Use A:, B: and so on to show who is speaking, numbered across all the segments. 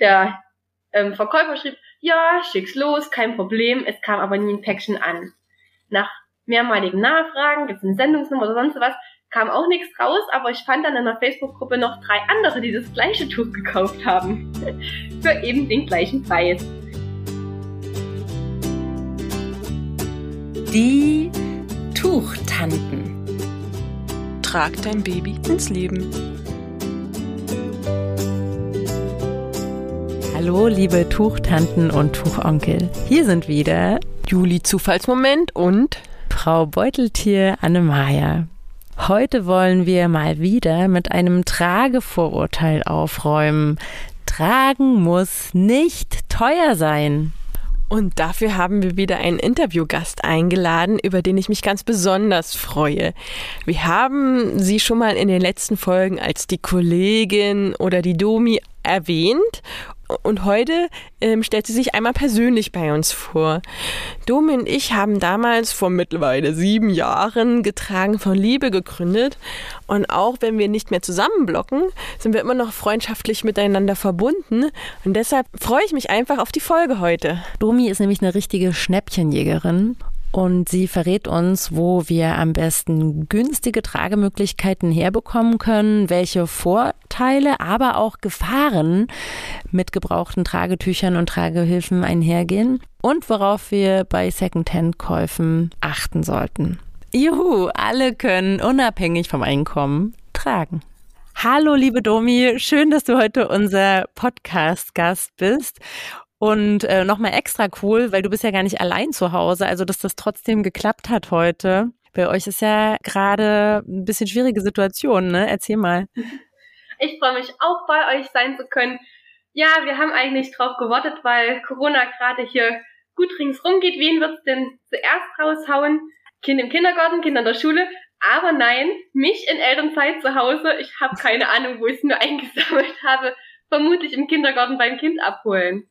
A: Der ähm, Verkäufer schrieb, ja, schick's los, kein Problem. Es kam aber nie ein Päckchen an. Nach mehrmaligen Nachfragen, gibt's eine Sendungsnummer oder sonst was, kam auch nichts raus, aber ich fand dann in der Facebook-Gruppe noch drei andere, die das gleiche Tuch gekauft haben. Für eben den gleichen Preis.
B: Die Tuchtanten.
C: Trag dein Baby ins Leben.
B: Hallo, liebe Tuchtanten und Tuchonkel. Hier sind wieder
C: Juli Zufallsmoment und
B: Frau Beuteltier Annemaja. Heute wollen wir mal wieder mit einem Tragevorurteil aufräumen. Tragen muss nicht teuer sein.
C: Und dafür haben wir wieder einen Interviewgast eingeladen, über den ich mich ganz besonders freue. Wir haben sie schon mal in den letzten Folgen als die Kollegin oder die Domi erwähnt und heute ähm, stellt sie sich einmal persönlich bei uns vor. Domi und ich haben damals vor mittlerweile sieben Jahren getragen von Liebe gegründet. Und auch wenn wir nicht mehr zusammenblocken, sind wir immer noch freundschaftlich miteinander verbunden. Und deshalb freue ich mich einfach auf die Folge heute.
B: Domi ist nämlich eine richtige Schnäppchenjägerin und sie verrät uns, wo wir am besten günstige Tragemöglichkeiten herbekommen können, welche Vorteile, aber auch Gefahren mit gebrauchten Tragetüchern und Tragehilfen einhergehen und worauf wir bei Secondhand-Käufen achten sollten. Juhu, alle können unabhängig vom Einkommen tragen. Hallo, liebe Domi, schön, dass du heute unser Podcast-Gast bist. Und äh, nochmal extra cool, weil du bist ja gar nicht allein zu Hause, also dass das trotzdem geklappt hat heute. Bei euch ist ja gerade ein bisschen schwierige Situation, ne? Erzähl mal.
A: Ich freue mich auch bei euch sein zu können. Ja, wir haben eigentlich drauf gewartet, weil Corona gerade hier gut ringsrum geht. Wen wird's denn zuerst raushauen? Kind im Kindergarten, Kinder in der Schule. Aber nein, mich in Elternzeit zu Hause. Ich habe keine Ahnung, wo ich es nur eingesammelt habe. Vermutlich im Kindergarten beim Kind abholen.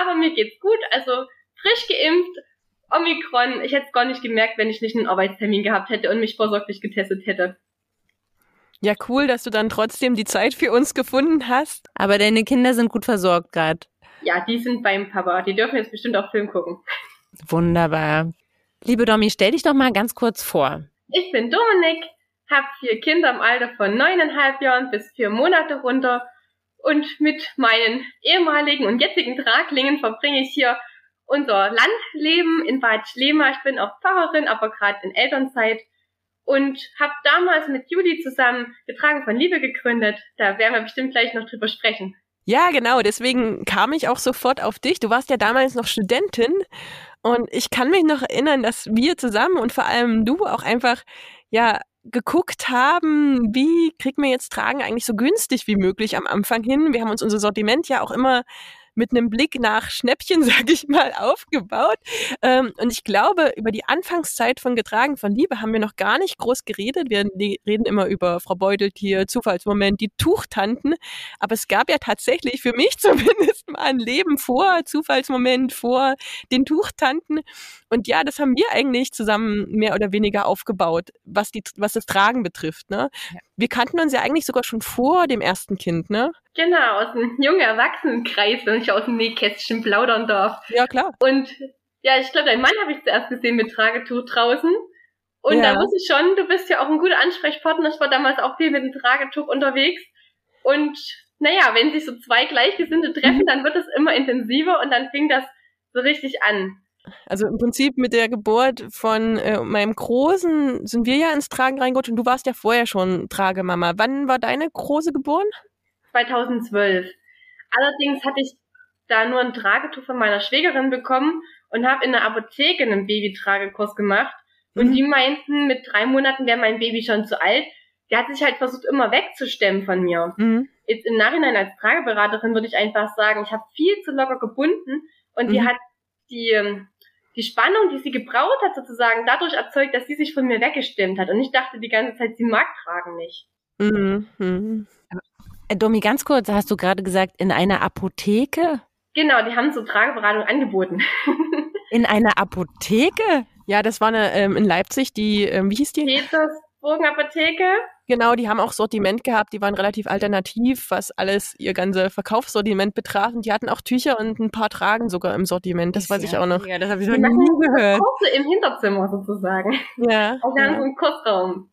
A: Aber mir geht's gut, also frisch geimpft, Omikron. Ich hätte es gar nicht gemerkt, wenn ich nicht einen Arbeitstermin gehabt hätte und mich vorsorglich getestet hätte.
C: Ja, cool, dass du dann trotzdem die Zeit für uns gefunden hast.
B: Aber deine Kinder sind gut versorgt gerade.
A: Ja, die sind beim Papa. Die dürfen jetzt bestimmt auch Film gucken.
B: Wunderbar. Liebe Domi, stell dich doch mal ganz kurz vor.
A: Ich bin Dominik, habe vier Kinder im Alter von neuneinhalb Jahren bis vier Monate runter und mit meinen ehemaligen und jetzigen Traglingen verbringe ich hier unser Landleben in Bad Schlema. Ich bin auch Pfarrerin, aber gerade in Elternzeit und habe damals mit Judy zusammen Getragen von Liebe gegründet. Da werden wir bestimmt gleich noch drüber sprechen.
C: Ja, genau. Deswegen kam ich auch sofort auf dich. Du warst ja damals noch Studentin und ich kann mich noch erinnern, dass wir zusammen und vor allem du auch einfach ja geguckt haben, wie kriegt man jetzt Tragen eigentlich so günstig wie möglich am Anfang hin. Wir haben uns unser Sortiment ja auch immer mit einem Blick nach Schnäppchen, sag ich mal, aufgebaut. Ähm, und ich glaube, über die Anfangszeit von Getragen von Liebe haben wir noch gar nicht groß geredet. Wir reden immer über Frau Beuteltier, Zufallsmoment, die Tuchtanten. Aber es gab ja tatsächlich für mich zumindest mal ein Leben vor Zufallsmoment, vor den Tuchtanten. Und ja, das haben wir eigentlich zusammen mehr oder weniger aufgebaut, was, die, was das Tragen betrifft. Ne? Ja. Wir kannten uns ja eigentlich sogar schon vor dem ersten Kind, ne?
A: Genau, aus dem jungen Erwachsenenkreis, wenn ich aus dem Nähkästchen plaudern darf.
C: Ja, klar.
A: Und ja, ich glaube, dein Mann habe ich zuerst gesehen mit Tragetuch draußen. Und ja. da wusste ich schon, du bist ja auch ein guter Ansprechpartner. Ich war damals auch viel mit dem Tragetuch unterwegs. Und naja, wenn sich so zwei Gleichgesinnte treffen, mhm. dann wird es immer intensiver und dann fing das so richtig an.
C: Also im Prinzip mit der Geburt von äh, meinem Großen sind wir ja ins Tragen reingerutscht und du warst ja vorher schon Tragemama. Wann war deine Große geboren?
A: 2012. Allerdings hatte ich da nur ein Tragetuch von meiner Schwägerin bekommen und habe in der Apotheke einen Babytragekurs gemacht. Und mhm. die meinten, mit drei Monaten wäre mein Baby schon zu alt. Die hat sich halt versucht, immer wegzustemmen von mir. Mhm. Jetzt im Nachhinein als Trageberaterin würde ich einfach sagen, ich habe viel zu locker gebunden und mhm. die hat die, ähm, die Spannung, die sie gebraut hat, sozusagen dadurch erzeugt, dass sie sich von mir weggestimmt hat. Und ich dachte die ganze Zeit, sie mag Tragen nicht. Mhm.
B: mhm. Äh, Domi, ganz kurz, hast du gerade gesagt, in einer Apotheke?
A: Genau, die haben so Trageberatung angeboten.
B: in einer Apotheke?
C: Ja, das war eine ähm, in Leipzig, die, ähm, wie hieß die?
A: Petersburgen Apotheke.
C: Genau, die haben auch Sortiment gehabt, die waren relativ alternativ, was alles ihr ganze Verkaufssortiment betraf. Und die hatten auch Tücher und ein paar Tragen sogar im Sortiment. Das weiß ich auch noch.
B: Ja, das habe ich noch nie gehört.
A: Kurse im Hinterzimmer sozusagen.
C: Ja.
A: Also wir haben
C: ja.
A: so einen Kursraum.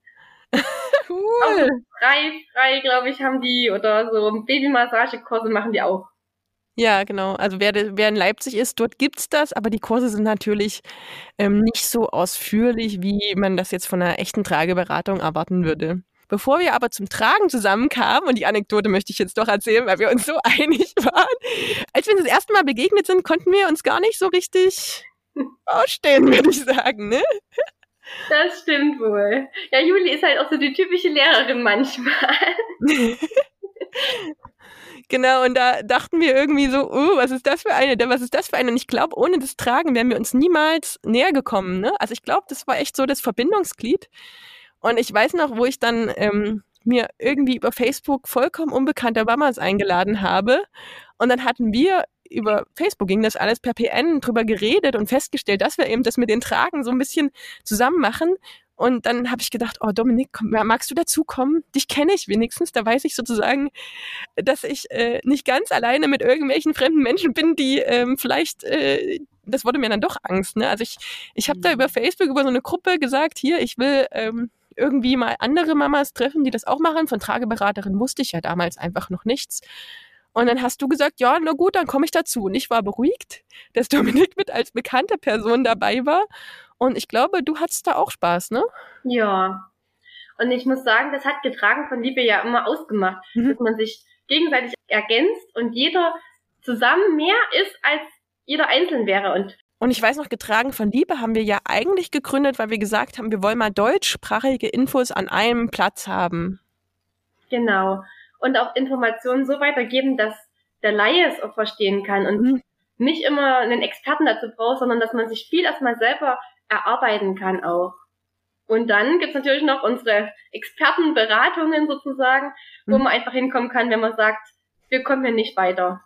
A: Auch
C: Cool.
A: so frei, frei, glaube ich, haben die oder so Babymassagekurse machen die auch.
C: Ja, genau. Also wer, wer in Leipzig ist, dort gibt's das, aber die Kurse sind natürlich ähm, nicht so ausführlich, wie man das jetzt von einer echten Trageberatung erwarten würde. Bevor wir aber zum Tragen zusammenkamen, und die Anekdote möchte ich jetzt doch erzählen, weil wir uns so einig waren, als wir uns das erste Mal begegnet sind, konnten wir uns gar nicht so richtig ausstehen, würde ich sagen. Ne?
A: Das stimmt wohl. Ja, Juli ist halt auch so die typische Lehrerin manchmal.
C: Genau, und da dachten wir irgendwie so, oh, was ist das für eine, was ist das für eine? Und ich glaube, ohne das Tragen wären wir uns niemals näher gekommen. Ne? Also ich glaube, das war echt so das Verbindungsglied. Und ich weiß noch, wo ich dann ähm, mir irgendwie über Facebook vollkommen unbekannte Mamas eingeladen habe. Und dann hatten wir über Facebook ging das alles per PN drüber geredet und festgestellt, dass wir eben das mit den Tragen so ein bisschen zusammen machen. Und dann habe ich gedacht, oh Dominik, komm, magst du dazukommen? Dich kenne ich wenigstens. Da weiß ich sozusagen, dass ich äh, nicht ganz alleine mit irgendwelchen fremden Menschen bin, die ähm, vielleicht, äh, das wurde mir dann doch Angst. Ne? Also ich, ich habe da über Facebook, über so eine Gruppe gesagt, hier, ich will ähm, irgendwie mal andere Mamas treffen, die das auch machen. Von Trageberaterin wusste ich ja damals einfach noch nichts. Und dann hast du gesagt, ja, na gut, dann komme ich dazu. Und ich war beruhigt, dass Dominik mit als bekannte Person dabei war. Und ich glaube, du hattest da auch Spaß, ne?
A: Ja. Und ich muss sagen, das hat getragen von Liebe ja immer ausgemacht,
C: Mhm.
A: dass man sich gegenseitig ergänzt und jeder zusammen mehr ist, als jeder einzeln wäre. Und
C: Und ich weiß noch, getragen von Liebe haben wir ja eigentlich gegründet, weil wir gesagt haben, wir wollen mal deutschsprachige Infos an einem Platz haben.
A: genau. Und auch Informationen so weitergeben, dass der Laie es auch verstehen kann und
C: Mhm.
A: nicht immer einen Experten dazu braucht, sondern dass man sich viel erstmal selber erarbeiten kann auch. Und dann gibt's natürlich noch unsere Expertenberatungen sozusagen, wo
C: Mhm.
A: man einfach hinkommen kann, wenn man sagt, wir kommen hier nicht weiter.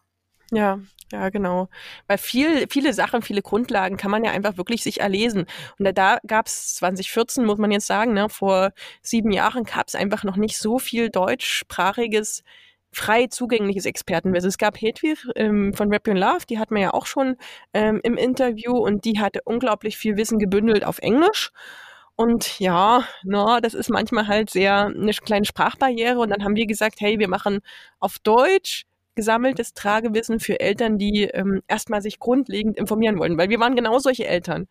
C: Ja, ja, genau. Weil viel, viele Sachen, viele Grundlagen kann man ja einfach wirklich sich erlesen. Und da, da gab es 2014, muss man jetzt sagen, ne, vor sieben Jahren gab es einfach noch nicht so viel deutschsprachiges, frei zugängliches Expertenwissen. Es gab Hedwig ähm, von Rap Your Love, die hatten wir ja auch schon ähm, im Interview und die hatte unglaublich viel Wissen gebündelt auf Englisch. Und ja, na, das ist manchmal halt sehr eine kleine Sprachbarriere. Und dann haben wir gesagt, hey, wir machen auf Deutsch gesammeltes Tragewissen für Eltern, die ähm, erstmal sich grundlegend informieren wollen. Weil wir waren genau solche Eltern,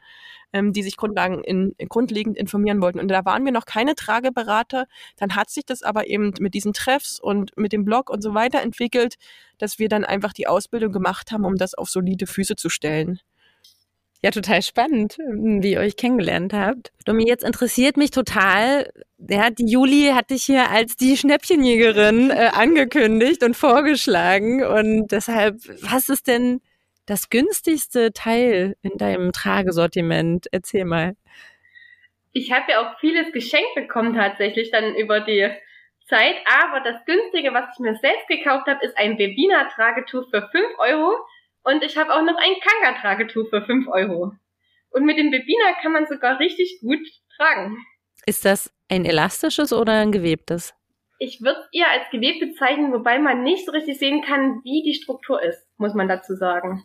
C: ähm, die sich grundlagen in, grundlegend informieren wollten. Und da waren wir noch keine Trageberater. Dann hat sich das aber eben mit diesen Treffs und mit dem Blog und so weiter entwickelt, dass wir dann einfach die Ausbildung gemacht haben, um das auf solide Füße zu stellen.
B: Ja, total spannend, wie ihr euch kennengelernt habt. Domi, jetzt interessiert mich total, ja, die Juli hat dich hier als die Schnäppchenjägerin äh, angekündigt und vorgeschlagen. Und deshalb, was ist denn das günstigste Teil in deinem Tragesortiment? Erzähl mal.
A: Ich habe ja auch vieles geschenkt bekommen tatsächlich dann über die Zeit, aber das günstige, was ich mir selbst gekauft habe, ist ein Bebina-Tragetuch für 5 Euro und ich habe auch noch ein Kanga-Tragetuch für 5 Euro. Und mit dem Bebina kann man sogar richtig gut tragen.
B: Ist das ein elastisches oder ein gewebtes?
A: Ich würde es eher als gewebt bezeichnen, wobei man nicht so richtig sehen kann, wie die Struktur ist, muss man dazu sagen.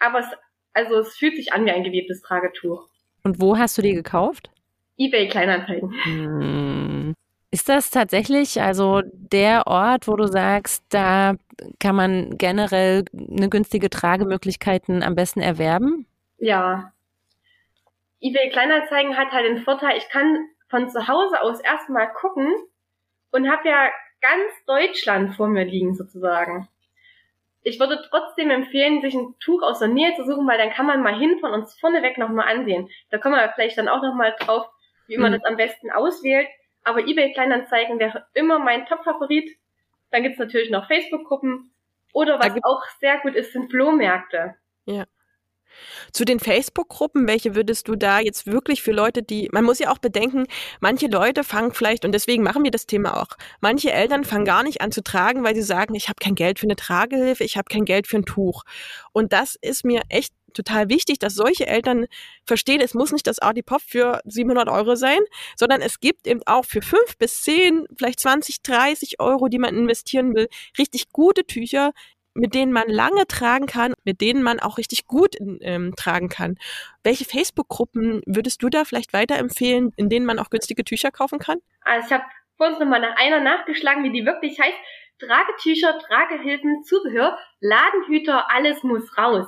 A: Aber es, also es fühlt sich an wie ein gewebtes Tragetuch.
B: Und wo hast du die gekauft?
A: eBay Kleinanzeigen.
B: Hm. Ist das tatsächlich also der Ort, wo du sagst, da kann man generell eine günstige Tragemöglichkeiten am besten erwerben?
A: Ja. eBay Kleinanzeigen hat halt den Vorteil, ich kann von zu Hause aus erstmal gucken und habe ja ganz Deutschland vor mir liegen sozusagen. Ich würde trotzdem empfehlen, sich ein Tuch aus der Nähe zu suchen, weil dann kann man mal hin von uns vorneweg nochmal ansehen. Da kommen wir vielleicht dann auch nochmal drauf, wie man
C: Mhm.
A: das am besten auswählt. Aber eBay Kleinanzeigen wäre immer mein Top-Favorit. Dann gibt's natürlich noch Facebook-Gruppen. Oder was
C: gibt-
A: auch sehr gut ist, sind Flohmärkte.
C: Zu den Facebook-Gruppen, welche würdest du da jetzt wirklich für Leute, die, man muss ja auch bedenken, manche Leute fangen vielleicht, und deswegen machen wir das Thema auch, manche Eltern fangen gar nicht an zu tragen, weil sie sagen, ich habe kein Geld für eine Tragehilfe, ich habe kein Geld für ein Tuch. Und das ist mir echt total wichtig, dass solche Eltern verstehen, es muss nicht das Artipop für 700 Euro sein, sondern es gibt eben auch für 5 bis 10, vielleicht 20, 30 Euro, die man investieren will, richtig gute Tücher, mit denen man lange tragen kann, mit denen man auch richtig gut ähm, tragen kann. Welche Facebook-Gruppen würdest du da vielleicht weiterempfehlen, in denen man auch günstige Tücher kaufen kann?
A: Also ich habe vorhin nochmal nach einer nachgeschlagen, wie die wirklich heißt. Tragetücher, Tragehilfen, Zubehör, Ladenhüter, alles muss raus.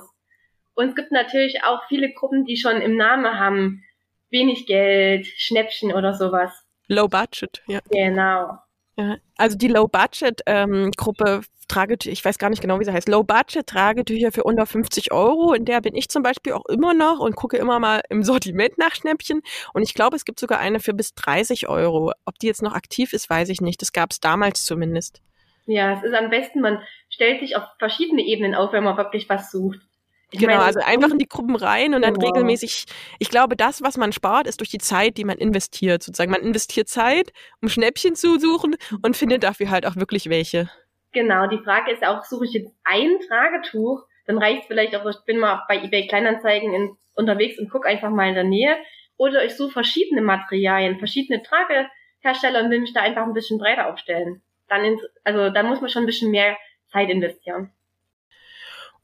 A: Und es gibt natürlich auch viele Gruppen, die schon im Namen haben, wenig Geld, Schnäppchen oder sowas.
C: Low Budget, ja.
A: Genau.
C: Ja, also die Low Budget ähm, Gruppe Tragetücher, ich weiß gar nicht genau, wie sie heißt, Low Budget Tragetücher für unter 50 Euro. In der bin ich zum Beispiel auch immer noch und gucke immer mal im Sortiment nach Schnäppchen. Und ich glaube, es gibt sogar eine für bis 30 Euro. Ob die jetzt noch aktiv ist, weiß ich nicht. Das gab es damals zumindest.
A: Ja, es ist am besten, man stellt sich auf verschiedene Ebenen auf, wenn man wirklich was sucht.
C: Ich genau, meine, also einfach in die Gruppen rein und dann genau. regelmäßig, ich glaube, das, was man spart, ist durch die Zeit, die man investiert. Sozusagen, man investiert Zeit, um Schnäppchen zu suchen und findet dafür halt auch wirklich welche.
A: Genau, die Frage ist auch, suche ich jetzt ein Tragetuch, dann reicht vielleicht auch, ich bin mal bei eBay Kleinanzeigen in, unterwegs und gucke einfach mal in der Nähe. Oder ich suche verschiedene Materialien, verschiedene Tragehersteller und will mich da einfach ein bisschen breiter aufstellen. Dann, ins, also da muss man schon ein bisschen mehr Zeit investieren.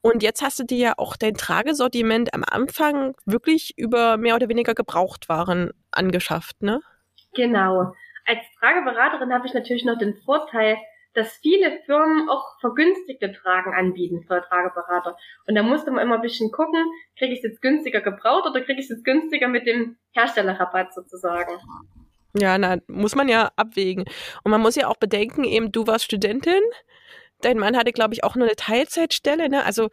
C: Und jetzt hast du dir ja auch dein Tragesortiment am Anfang wirklich über mehr oder weniger Gebrauchtwaren angeschafft, ne?
A: Genau. Als Trageberaterin habe ich natürlich noch den Vorteil, dass viele Firmen auch vergünstigte Tragen anbieten für Trageberater. Und da musste man immer ein bisschen gucken, kriege ich es jetzt günstiger gebraucht oder kriege ich es jetzt günstiger mit dem Herstellerrabatt sozusagen.
C: Ja, na, muss man ja abwägen. Und man muss ja auch bedenken, eben du warst Studentin, dein Mann hatte, glaube ich, auch nur eine Teilzeitstelle, ne? Also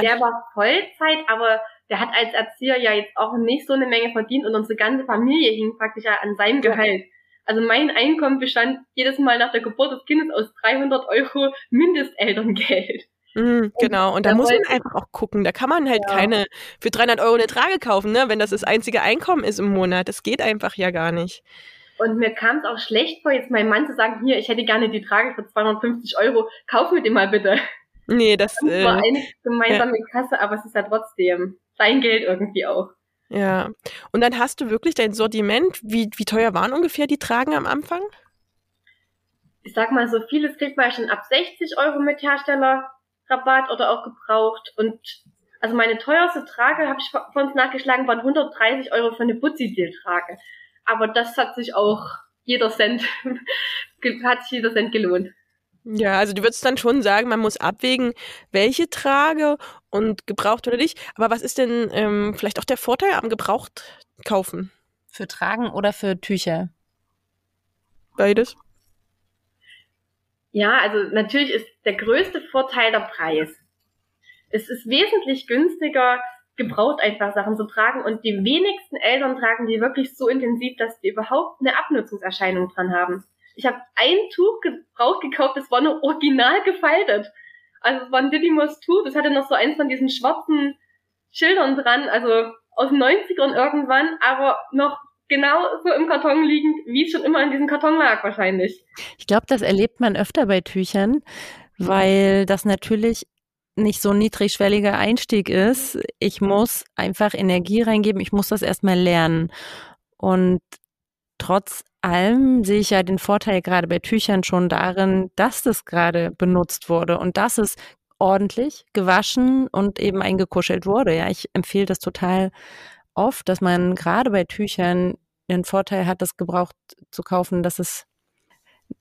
A: der war Vollzeit, aber der hat als Erzieher ja jetzt auch nicht so eine Menge verdient und unsere ganze Familie hing praktisch an seinem Gehalt. Also mein Einkommen bestand jedes Mal nach der Geburt des Kindes aus 300 Euro Mindestelterngeld.
C: Mhm, genau, und da, muss man einfach auch gucken. Da kann man halt ja. keine für 300 Euro eine Trage kaufen, ne? wenn das das einzige Einkommen ist im Monat. Das geht einfach ja gar nicht.
A: Und mir kam es auch schlecht vor, jetzt meinem Mann zu sagen, hier, ich hätte gerne die Trage für 250 Euro, kauf mir den mal bitte.
C: Nee, das,
A: das war äh, eine gemeinsame ja. Kasse, aber es ist ja trotzdem sein Geld irgendwie auch.
C: Ja. Und dann hast du wirklich dein Sortiment. Wie, wie teuer waren ungefähr die Tragen am Anfang?
A: Ich sag mal, so vieles kriegt man schon ab 60 Euro mit Herstellerrabatt oder auch gebraucht. Und also meine teuerste Trage, habe ich von uns nachgeschlagen, waren 130 Euro für eine Butzi-Deal-Trage. Aber das hat sich auch jeder Cent, hat sich jeder Cent gelohnt.
C: Ja, also du würdest dann schon sagen, man muss abwägen, welche trage und gebraucht oder nicht. Aber was ist denn ähm, vielleicht auch der Vorteil am Gebraucht kaufen?
B: Für Tragen oder für Tücher?
C: Beides.
A: Ja, also natürlich ist der größte Vorteil der Preis. Es ist wesentlich günstiger, gebraucht einfach Sachen zu tragen und die wenigsten Eltern tragen die wirklich so intensiv, dass die überhaupt eine Abnutzungserscheinung dran haben. Ich habe ein Tuch gebraucht gekauft, das war nur original gefaltet. Also es war ein Didymos Tuch, das hatte noch so eins von diesen schwarzen Schildern dran, also aus den 90ern irgendwann, aber noch genau so im Karton liegend, wie es schon immer in diesem Karton lag wahrscheinlich.
B: Ich glaube, das erlebt man öfter bei Tüchern, weil das natürlich nicht so ein niedrigschwelliger Einstieg ist. Ich muss einfach Energie reingeben, ich muss das erstmal lernen. Und trotz allem sehe ich ja den Vorteil gerade bei Tüchern schon darin, dass das gerade benutzt wurde und dass es ordentlich gewaschen und eben eingekuschelt wurde. Ja, ich empfehle das total oft, dass man gerade bei Tüchern den Vorteil hat, das gebraucht zu kaufen, dass es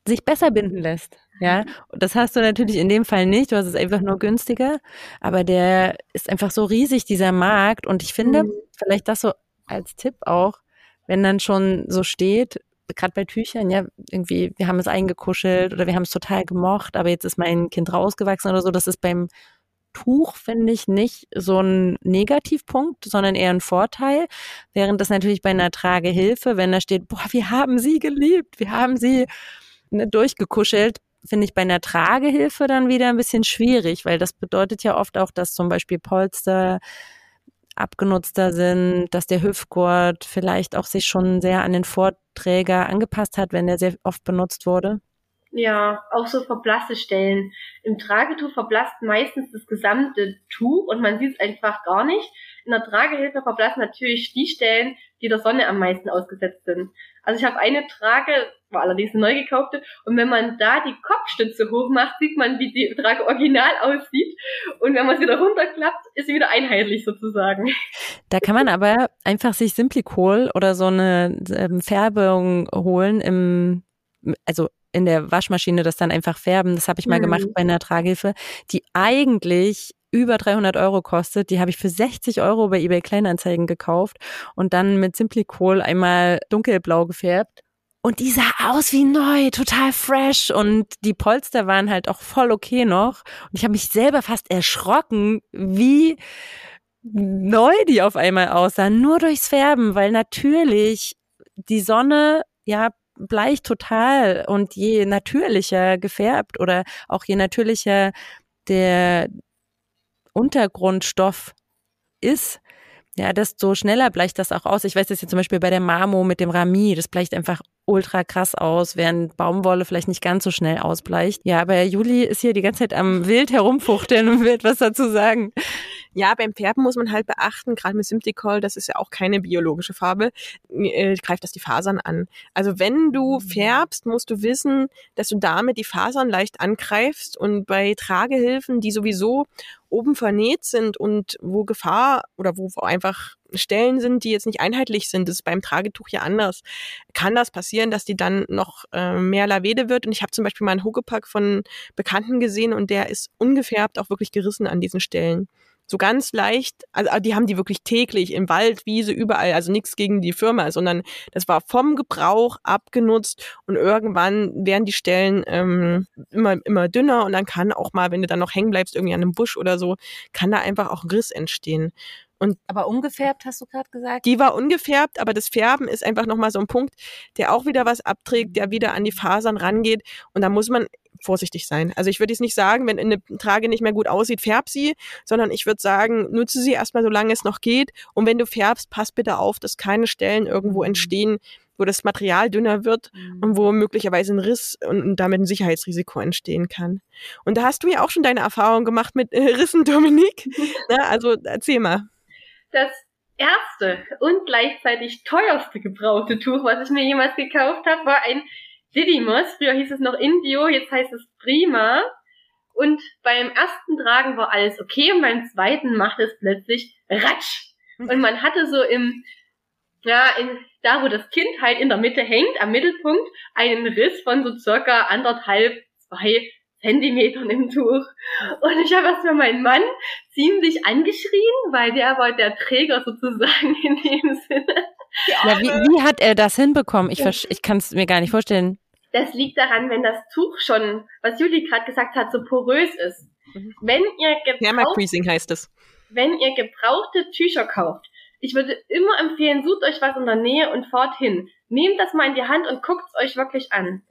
B: sich besser binden lässt. Ja, und das hast du natürlich in dem Fall nicht. Du hast es einfach nur günstiger. Aber der ist einfach so riesig, dieser Markt. Und ich finde, mhm. vielleicht das so als Tipp auch, wenn dann schon so steht, gerade bei Tüchern, ja, irgendwie, wir haben es eingekuschelt oder wir haben es total gemocht, aber jetzt ist mein Kind rausgewachsen oder so. Das ist beim Tuch, finde ich, nicht so ein Negativpunkt, sondern eher ein Vorteil. Während das natürlich bei einer Tragehilfe, wenn da steht, boah, wir haben sie geliebt, wir haben sie ne, durchgekuschelt, finde ich bei einer Tragehilfe dann wieder ein bisschen schwierig, weil das bedeutet ja oft auch, dass zum Beispiel Polster abgenutzter sind, dass der Hüftgurt vielleicht auch sich schon sehr an den Vorträger angepasst hat, wenn der sehr oft benutzt wurde.
A: Ja, auch so verblasste Stellen. Im Tragetuch verblasst meistens das gesamte Tuch und man sieht es einfach gar nicht. In der Tragehilfe verblassen natürlich die Stellen, die der Sonne am meisten ausgesetzt sind. Also ich habe eine Trage, war allerdings eine neu gekaufte, und wenn man da die Kopfstütze hoch macht, sieht man, wie die Trage original aussieht. Und wenn man sie da runterklappt, ist sie wieder einheitlich sozusagen.
B: Da kann man aber einfach sich Simplicol oder so eine ähm, Färbung holen im, also in der Waschmaschine das dann einfach färben. Das habe ich mal mhm. gemacht bei einer Tragehilfe, die eigentlich über 300 Euro kostet. Die habe ich für 60 Euro bei eBay Kleinanzeigen gekauft und dann mit Simplicol einmal dunkelblau gefärbt. Und die sah aus wie neu, total fresh und die Polster waren halt auch voll okay noch. Und ich habe mich selber fast erschrocken, wie neu die auf einmal aussahen, nur durchs Färben, weil natürlich die Sonne ja bleicht total und je natürlicher gefärbt oder auch je natürlicher der Untergrundstoff ist, ja, desto schneller bleicht das auch aus. Ich weiß das jetzt zum Beispiel bei der Marmo mit dem Rami, das bleicht einfach ultra krass aus, während Baumwolle vielleicht nicht ganz so schnell ausbleicht. Ja, aber Juli ist hier die ganze Zeit am wild herumfuchteln und will etwas dazu sagen.
C: Ja, beim Färben muss man halt beachten, gerade mit Simticol, das ist ja auch keine biologische Farbe, äh, greift das die Fasern an. Also wenn du mhm. färbst, musst du wissen, dass du damit die Fasern leicht angreifst und bei Tragehilfen, die sowieso oben vernäht sind und wo Gefahr oder wo einfach Stellen sind, die jetzt nicht einheitlich sind, das ist beim Tragetuch ja anders, kann das passieren, dass die dann noch äh, mehr Lavede wird. Und ich habe zum Beispiel mal einen Huckepack von Bekannten gesehen und der ist ungefärbt auch wirklich gerissen an diesen Stellen so ganz leicht, also die haben die wirklich täglich im Wald, Wiese, überall, also nichts gegen die Firma, sondern das war vom Gebrauch abgenutzt und irgendwann werden die Stellen ähm, immer, immer dünner und dann kann auch mal, wenn du dann noch hängen bleibst, irgendwie an einem Busch oder so, kann da einfach auch ein Riss entstehen.
B: Und aber ungefärbt hast du gerade gesagt?
C: Die war ungefärbt, aber das Färben ist einfach nochmal so ein Punkt, der auch wieder was abträgt, der wieder an die Fasern rangeht. Und da muss man vorsichtig sein. Also ich würde jetzt nicht sagen, wenn eine Trage nicht mehr gut aussieht, färb sie, sondern ich würde sagen, nutze sie erstmal, solange es noch geht. Und wenn du färbst, pass bitte auf, dass keine Stellen irgendwo mhm. entstehen, wo das Material dünner wird mhm. und wo möglicherweise ein Riss und, damit ein Sicherheitsrisiko entstehen kann. Und da hast du ja auch schon deine Erfahrung gemacht mit äh, Rissen, Dominik. Na, also erzähl mal.
A: Das erste und gleichzeitig teuerste gebrauchte Tuch, was ich mir jemals gekauft habe, war ein Didymos. Früher hieß es noch Indio, jetzt heißt es Prima. Und beim ersten Tragen war alles okay und beim zweiten macht es plötzlich Ratsch. Und man hatte so im, ja, in, da wo das Kind halt in der Mitte hängt, am Mittelpunkt, einen Riss von so circa anderthalb, zwei Zentimetern im Tuch. Und ich habe erst mal meinen Mann ziemlich angeschrien, weil der war der Träger sozusagen in dem Sinne.
B: Ja, wie, wie hat er das hinbekommen? Ich, ich kann es mir gar nicht vorstellen.
A: Das liegt daran, wenn das Tuch schon, was Julie gerade gesagt hat, so porös ist. Mhm. Wenn ihr
C: gebraucht, heißt es.
A: Wenn ihr gebrauchte Tücher kauft, ich würde immer empfehlen, sucht euch was in der Nähe und fahrt hin. Nehmt das mal in die Hand und guckt es euch wirklich an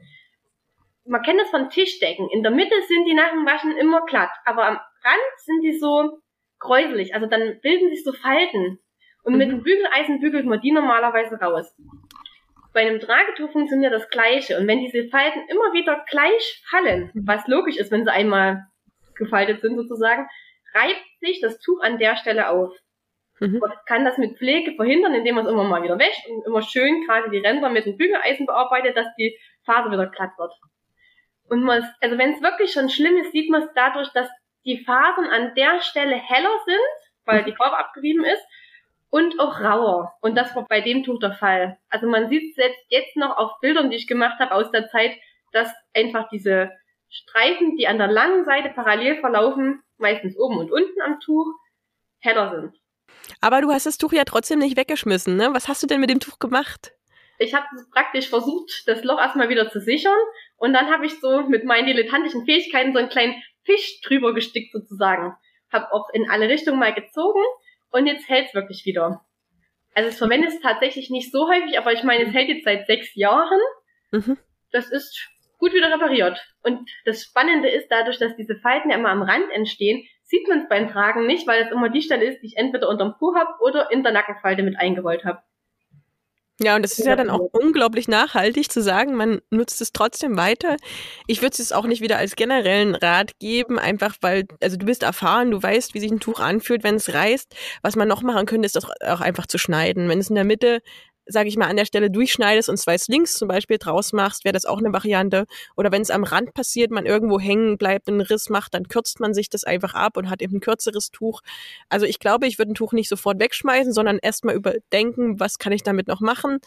A: man kennt das von Tischdecken. In der Mitte sind die nach dem Waschen immer glatt, aber am Rand sind die so kräuselig. Also dann bilden sich so Falten. Und mhm. mit dem Bügeleisen bügelt man die normalerweise raus. Bei einem Tragetuch funktioniert das Gleiche. Und wenn diese Falten immer wieder gleich fallen, was logisch ist, wenn sie einmal gefaltet sind sozusagen, reibt sich das Tuch an der Stelle auf. Mhm. Man kann das mit Pflege verhindern, indem man es immer mal wieder wäscht und immer schön gerade die Ränder mit dem Bügeleisen bearbeitet, dass die Faser wieder glatt wird. Und man, also wenn es wirklich schon schlimm ist, sieht man es dadurch, dass die Fasern an der Stelle heller sind, weil die Farbe abgerieben ist, und auch rauer. Und das war bei dem Tuch der Fall. Also man sieht selbst jetzt noch auf Bildern, die ich gemacht habe aus der Zeit, dass einfach diese Streifen, die an der langen Seite parallel verlaufen, meistens oben und unten am Tuch, heller sind.
C: Aber du hast das Tuch ja trotzdem nicht weggeschmissen, ne? Was hast du denn mit dem Tuch gemacht?
A: Ich habe praktisch versucht, das Loch erstmal wieder zu sichern und dann habe ich so mit meinen dilettantischen Fähigkeiten so einen kleinen Fisch drüber gestickt sozusagen. Hab auch in alle Richtungen mal gezogen und jetzt hält's wirklich wieder. Also es verwendet es tatsächlich nicht so häufig, aber ich meine, es hält jetzt seit sechs Jahren. Mhm. Das ist gut wieder repariert. Und das Spannende ist, dadurch, dass diese Falten ja immer am Rand entstehen, sieht man es beim Tragen nicht, weil es immer die Stelle ist, die ich entweder unterm Po habe oder in der Nackenfalte mit eingerollt habe.
C: Ja, und das ist ja dann auch unglaublich nachhaltig zu sagen, man nutzt es trotzdem weiter. Ich würde es auch nicht wieder als generellen Rat geben, einfach weil, also du bist erfahren, du weißt, wie sich ein Tuch anfühlt, wenn es reißt. Was man noch machen könnte, ist das auch einfach zu schneiden. Wenn es in der Mitte sage ich mal, an der Stelle durchschneidest und zwei Links zum Beispiel draus machst, wäre das auch eine Variante. Oder wenn es am Rand passiert, man irgendwo hängen bleibt, einen Riss macht, dann kürzt man sich das einfach ab und hat eben ein kürzeres Tuch. Also ich glaube, ich würde ein Tuch nicht sofort wegschmeißen, sondern erstmal überdenken, was kann ich damit noch machen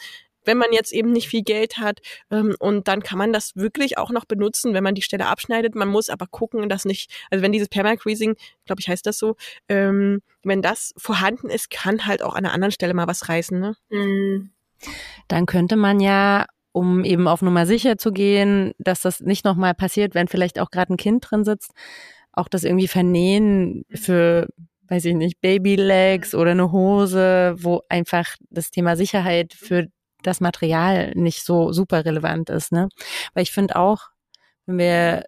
C: wenn man jetzt eben nicht viel Geld hat. Ähm, und dann kann man das wirklich auch noch benutzen, wenn man die Stelle abschneidet. Man muss aber gucken, dass nicht, also wenn dieses Permacreasing, glaube ich, heißt das so, ähm, wenn das vorhanden ist, kann halt auch an einer anderen Stelle mal was reißen. Ne? Mhm.
B: Dann könnte man ja um eben auf Nummer sicher zu gehen, dass das nicht nochmal passiert, wenn vielleicht auch gerade ein Kind drin sitzt, auch das irgendwie vernähen für, weiß ich nicht, Babylegs oder eine Hose, wo einfach das Thema Sicherheit für das Material nicht so super relevant ist, ne? Weil ich finde auch, wenn wir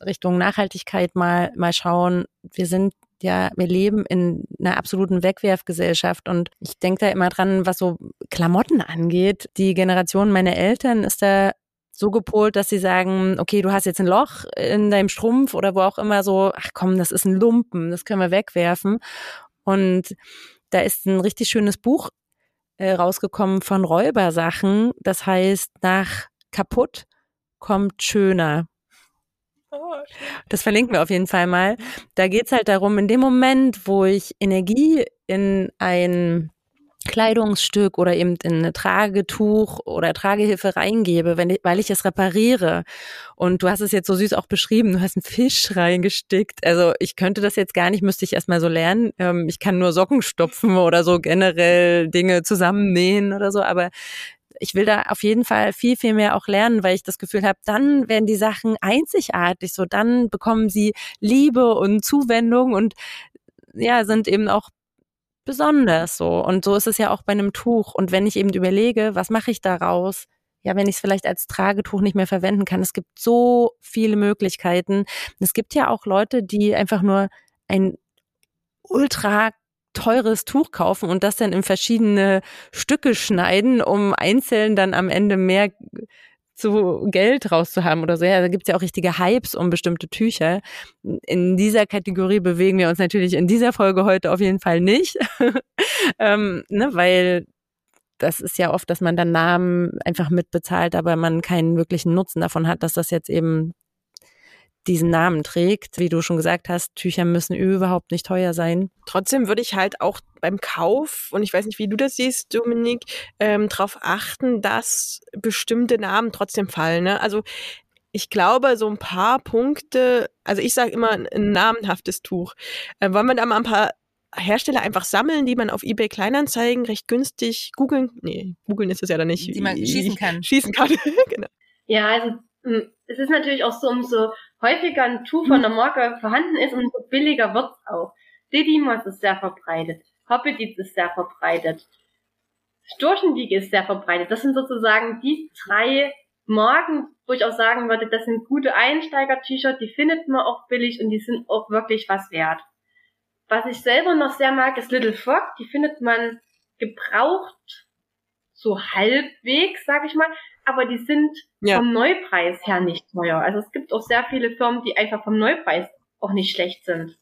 B: Richtung Nachhaltigkeit mal, mal schauen, wir sind ja, wir leben in einer absoluten Wegwerfgesellschaft und ich denke da immer dran, was so Klamotten angeht. Die Generation meiner Eltern ist da so gepolt, dass sie sagen, okay, du hast jetzt ein Loch in deinem Strumpf oder wo auch immer so, ach komm, das ist ein Lumpen, das können wir wegwerfen. Und da ist ein richtig schönes Buch äh, rausgekommen von Räubersachen. Das heißt, nach kaputt kommt schöner. Das verlinken wir auf jeden Fall mal. Da geht's halt darum, in dem Moment, wo ich Energie in ein Kleidungsstück oder eben in ein Tragetuch oder Tragehilfe reingebe, wenn ich, weil ich es repariere. Und du hast es jetzt so süß auch beschrieben, du hast einen Fisch reingestickt. Also ich könnte das jetzt gar nicht, müsste ich erstmal so lernen. Ähm, ich kann nur Socken stopfen oder so generell Dinge zusammennähen oder so, aber ich will da auf jeden Fall viel, viel mehr auch lernen, weil ich das Gefühl habe, dann werden die Sachen einzigartig, so dann bekommen sie Liebe und Zuwendung und ja, sind eben auch besonders so. Und so ist es ja auch bei einem Tuch. Und wenn ich eben überlege, was mache ich daraus? Ja, wenn ich es vielleicht als Tragetuch nicht mehr verwenden kann. Es gibt so viele Möglichkeiten. Es gibt ja auch Leute, die einfach nur ein ultra teures Tuch kaufen und das dann in verschiedene Stücke schneiden, um einzeln dann am Ende mehr zu Geld rauszuhaben oder so. Ja, da gibt's ja auch richtige Hypes um bestimmte Tücher. In dieser Kategorie bewegen wir uns natürlich in dieser Folge heute auf jeden Fall nicht, ähm, ne, weil das ist ja oft, dass man dann Namen einfach mitbezahlt, aber man keinen wirklichen Nutzen davon hat, dass das jetzt eben diesen Namen trägt. Wie du schon gesagt hast, Tücher müssen überhaupt nicht teuer sein.
C: Trotzdem würde ich halt auch beim Kauf, und ich weiß nicht, wie du das siehst, Dominik, ähm, darauf achten, dass bestimmte Namen trotzdem fallen. Ne? Also ich glaube, so ein paar Punkte, also ich sage immer ein namenhaftes Tuch. Äh, wollen wir da mal ein paar Hersteller einfach sammeln, die man auf eBay Kleinanzeigen recht günstig googeln, nee, googeln ist es ja dann nicht.
B: Die man schießen kann.
C: Schießen kann, genau.
A: Ja, also hm, es ist natürlich auch so, umso häufiger ein Tool von der Marke vorhanden ist, umso billiger wird's auch. Didymos ist sehr verbreitet. Hoppeditz ist sehr verbreitet. Storchenwiege ist sehr verbreitet. Das sind sozusagen die drei Marken, wo ich auch sagen würde, das sind gute Einsteiger-T-Shirts, die findet man auch billig und die sind auch wirklich was wert. Was ich selber noch sehr mag, ist Little Frog. Die findet man gebraucht so halbwegs, sag ich mal aber die sind ja. vom Neupreis her nicht teuer. Also es gibt auch sehr viele Firmen, die einfach vom Neupreis auch nicht schlecht sind.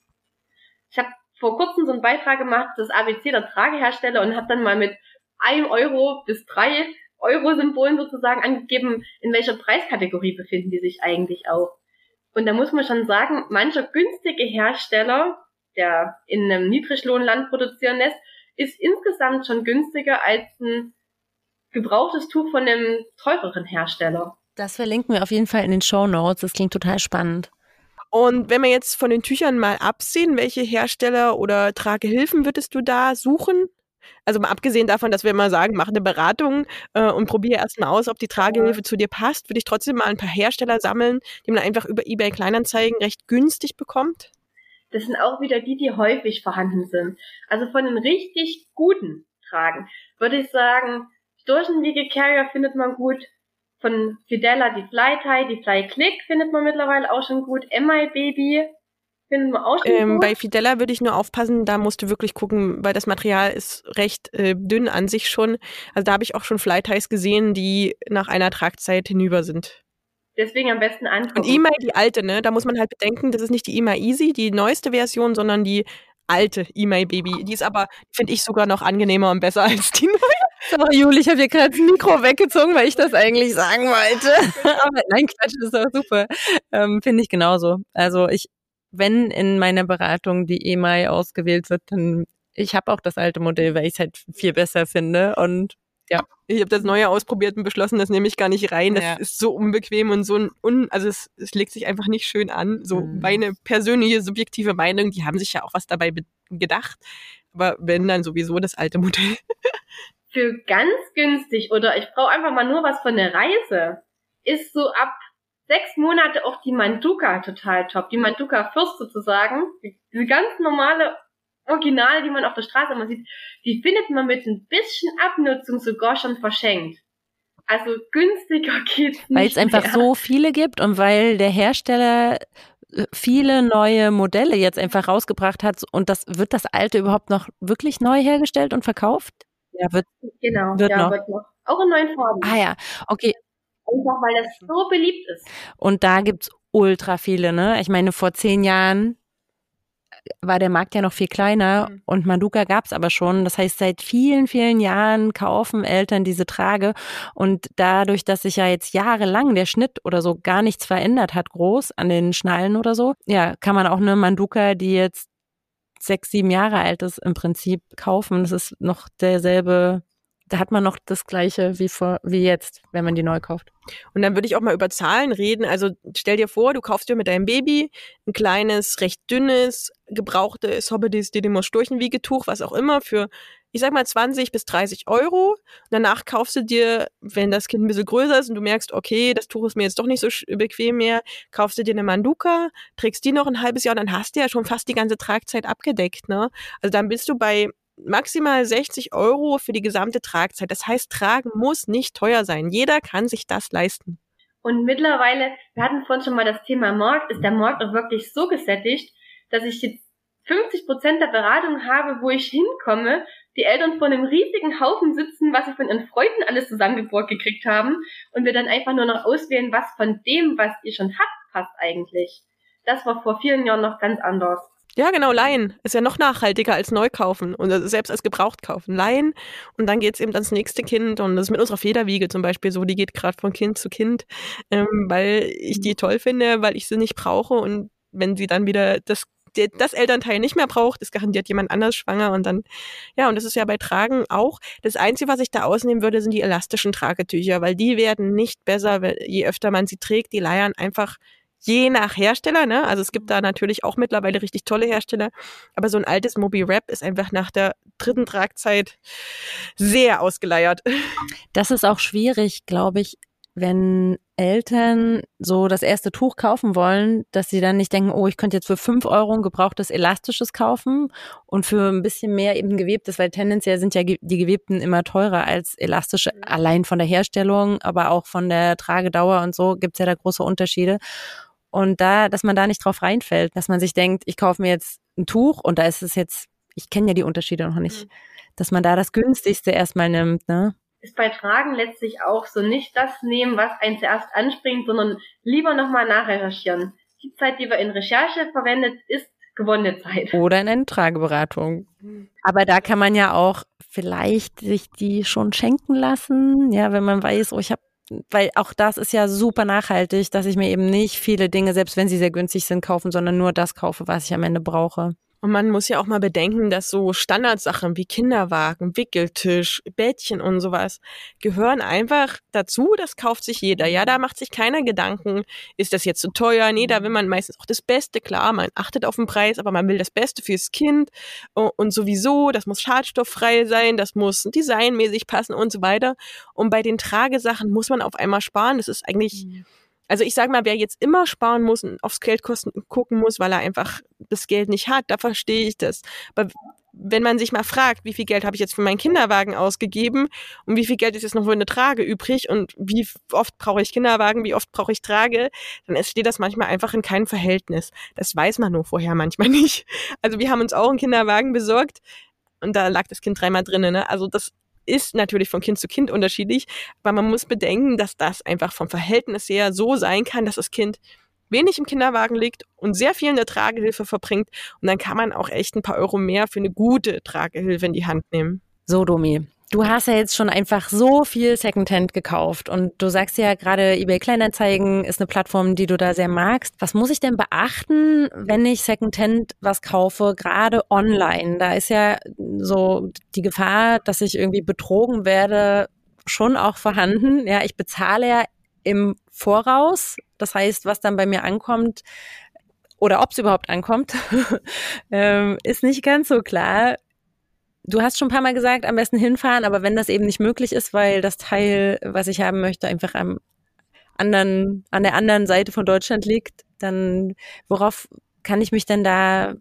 A: Ich habe vor kurzem so einen Beitrag gemacht, das ABC der Tragehersteller und habe dann mal mit einem Euro bis drei Euro Symbolen sozusagen angegeben, in welcher Preiskategorie befinden die sich eigentlich auch. Und da muss man schon sagen, mancher günstige Hersteller, der in einem Niedriglohnland produzieren lässt, ist insgesamt schon günstiger als ein gebrauchtes Tuch von einem teureren Hersteller.
B: Das verlinken wir auf jeden Fall in den Show Notes. Das klingt total spannend.
C: Und wenn wir jetzt von den Tüchern mal absehen, welche Hersteller oder Tragehilfen würdest du da suchen? Also mal abgesehen davon, dass wir mal sagen, mach eine Beratung äh, und probiere erstmal aus, ob die Tragehilfe ja. zu dir passt, würde ich trotzdem mal ein paar Hersteller sammeln, die man einfach über eBay Kleinanzeigen recht günstig bekommt.
A: Das sind auch wieder die, die häufig vorhanden sind. Also von den richtig guten Tragen würde ich sagen, Carrier findet man gut. Von Fidela die Fly Tie, die Fly Click findet man mittlerweile auch schon gut. MI Baby Finden wir auch schon
C: Ähm,
A: gut.
C: bei Fidella würde ich nur aufpassen, da musst du wirklich gucken, weil das Material ist recht äh, dünn an sich schon. Also da habe ich auch schon Fly-Ties gesehen, die nach einer Tragzeit hinüber sind.
A: Deswegen am besten angucken.
C: Und E-Mail, die alte, ne? Da muss man halt bedenken, das ist nicht die E-Mail Easy, die neueste Version, sondern die alte E-Mail Baby. Die ist aber, finde ich, sogar noch angenehmer und besser als die neue.
B: Sorry, Juli, ich habe hier gerade das Mikro weggezogen, weil ich das eigentlich sagen wollte. Aber nein, Quatsch, das ist doch super. Ähm, Finde ich genauso. Also ich, wenn in meiner Beratung die E-Mail ausgewählt wird, dann ich habe auch das alte Modell, weil ich es halt viel besser finde. Und
C: Ich habe das neue ausprobiert und beschlossen, das nehme ich gar nicht rein. Das
B: Ja.
C: ist so unbequem und so ein un also es, es legt sich einfach nicht schön an. So
B: Mhm.
C: meine persönliche subjektive Meinung, die haben sich ja auch was dabei be- gedacht. Aber wenn dann sowieso das alte Modell.
A: Für ganz günstig oder ich brauche einfach mal nur was von der Reise, ist so ab sechs Monate auch die Manduka total top. Die Manduka Fürst sozusagen. Die- Diese ganz normale Original, die man auf der Straße immer sieht, die findet man mit ein bisschen Abnutzung sogar schon verschenkt. Also günstiger geht's nicht.
B: weil es einfach so viele gibt und weil der Hersteller äh, viele neue Modelle jetzt einfach rausgebracht hat und das wird das alte überhaupt noch wirklich neu hergestellt und verkauft? Ja, wird.
A: Genau,
B: wird
A: ja,
B: noch.
A: wird noch. Auch in neuen Farben.
B: Ah ja, okay.
A: Einfach weil das so beliebt ist.
B: Und da gibt's ultra viele, ne? Ich meine, vor zehn Jahren war der Markt ja noch viel kleiner
C: Mhm.
B: und Maduka gab's aber schon. Das heißt, seit vielen, vielen Jahren kaufen Eltern diese Trage und dadurch, dass sich ja jetzt jahrelang der Schnitt oder so gar nichts verändert hat, groß an den Schnallen oder so, ja, kann man auch eine Manduka, die jetzt sechs, sieben Jahre alt ist, im Prinzip kaufen. Das ist noch derselbe, da hat man noch das gleiche wie vor, wie jetzt, wenn man die neu kauft.
C: Und dann würde ich auch mal über Zahlen reden. Also stell dir vor, du kaufst dir mit deinem Baby ein kleines, recht dünnes, gebrauchtes Hobbedis Didymos Sturchenwiegetuch, was auch immer, für, ich sag mal, 20 bis 30 Euro. Danach kaufst du dir, wenn das Kind ein bisschen größer ist und du merkst, okay, das Tuch ist mir jetzt doch nicht so bequem mehr, kaufst du dir eine Manduka, trägst die noch ein halbes Jahr und dann hast du ja schon fast die ganze Tragzeit abgedeckt. Ne? Also dann bist du bei maximal 60 Euro für die gesamte Tragzeit. Das heißt, tragen muss nicht teuer sein. Jeder kann sich das leisten.
A: Und mittlerweile, wir hatten vorhin schon mal das Thema Markt, ist der Markt auch wirklich so gesättigt, dass ich jetzt 50 Prozent der Beratung habe, wo ich hinkomme, die Eltern vor einem riesigen Haufen sitzen, was sie von ihren Freunden alles zusammengebohrt gekriegt haben und wir dann einfach nur noch auswählen, was von dem, was ihr schon habt, passt eigentlich. Das war vor vielen Jahren noch ganz anders.
C: Ja, genau, Leihen ist ja noch nachhaltiger als neu kaufen und also selbst als gebraucht kaufen. Leihen und dann geht's eben ans nächste Kind und das ist mit unserer Federwiege zum Beispiel so, die geht gerade von Kind zu Kind, ähm, weil ich die toll finde, weil ich sie nicht brauche und wenn sie dann wieder das der- das Elternteil nicht mehr braucht, ist garantiert jemand anders schwanger und dann, ja, und das ist ja bei Tragen auch. Das Einzige, was ich da ausnehmen würde, sind die elastischen Tragetücher, weil die werden nicht besser, je öfter man sie trägt. Die leiern einfach je nach Hersteller, ne? Also es gibt da natürlich auch mittlerweile richtig tolle Hersteller, aber so ein altes Mobi Rap ist einfach nach der dritten Tragzeit sehr ausgeleiert.
B: Das ist auch schwierig, glaube ich, wenn Eltern so das erste Tuch kaufen wollen, dass sie dann nicht denken, oh, ich könnte jetzt für fünf Euro ein gebrauchtes elastisches kaufen und für ein bisschen mehr eben gewebtes, weil tendenziell sind ja die gewebten immer teurer als elastische, allein von der Herstellung, aber auch von der Tragedauer und so gibt's ja da große Unterschiede. Und da, dass man da nicht drauf reinfällt, dass man sich denkt, ich kaufe mir jetzt ein Tuch und da ist es jetzt, ich kenne ja die Unterschiede noch nicht, dass man da das günstigste erstmal nimmt, ne?
A: Ist bei Tragen letztlich auch so nicht das nehmen, was einen zuerst anspringt, sondern lieber nochmal nachrecherchieren. Die Zeit, die wir in Recherche verwendet, ist gewonnene Zeit.
B: Oder in eine Trageberatung. Aber da kann man ja auch vielleicht sich die schon schenken lassen, ja, wenn man weiß, oh, ich habe, weil auch das ist ja super nachhaltig, dass ich mir eben nicht viele Dinge, selbst wenn sie sehr günstig sind, kaufen, sondern nur das kaufe, was ich am Ende brauche.
C: Und man muss ja auch mal bedenken, dass so Standardsachen wie Kinderwagen, Wickeltisch, Bettchen und sowas gehören einfach dazu. Das kauft sich jeder. Ja, da macht sich keiner Gedanken, ist das jetzt zu teuer? Nee, da will man meistens auch das Beste. Klar, man achtet auf den Preis, aber man will das Beste fürs Kind. Und sowieso, das muss schadstofffrei sein, das muss designmäßig passen und so weiter. Und bei den Tragesachen muss man auf einmal sparen. Das ist eigentlich also ich sage mal, wer jetzt immer sparen muss und aufs Geldkosten gucken muss, weil er einfach das Geld nicht hat, da verstehe ich das. Aber wenn man sich mal fragt, wie viel Geld habe ich jetzt für meinen Kinderwagen ausgegeben und wie viel Geld ist jetzt noch für eine Trage übrig und wie oft brauche ich Kinderwagen, wie oft brauche ich Trage, dann steht das manchmal einfach in keinem Verhältnis. Das weiß man nur vorher manchmal nicht. Also wir haben uns auch einen Kinderwagen besorgt und da lag das Kind dreimal drinnen. Ne? Also das ist natürlich von Kind zu Kind unterschiedlich, aber man muss bedenken, dass das einfach vom Verhältnis her so sein kann, dass das Kind wenig im Kinderwagen liegt und sehr viel in der Tragehilfe verbringt. Und dann kann man auch echt ein paar Euro mehr für eine gute Tragehilfe in die Hand nehmen.
B: So, Domi. Du hast ja jetzt schon einfach so viel Secondhand gekauft und du sagst ja gerade, eBay Kleinanzeigen ist eine Plattform, die du da sehr magst. Was muss ich denn beachten, wenn ich Secondhand was kaufe, gerade online? Da ist ja so die Gefahr, dass ich irgendwie betrogen werde, schon auch vorhanden. Ja, ich bezahle ja im Voraus. Das heißt, was dann bei mir ankommt oder ob es überhaupt ankommt, ähm, ist nicht ganz so klar. Du hast schon ein paar Mal gesagt, am besten hinfahren, aber wenn das eben nicht möglich ist, weil das Teil, was ich haben möchte, einfach am anderen, an der anderen Seite von Deutschland liegt, dann worauf kann ich mich denn da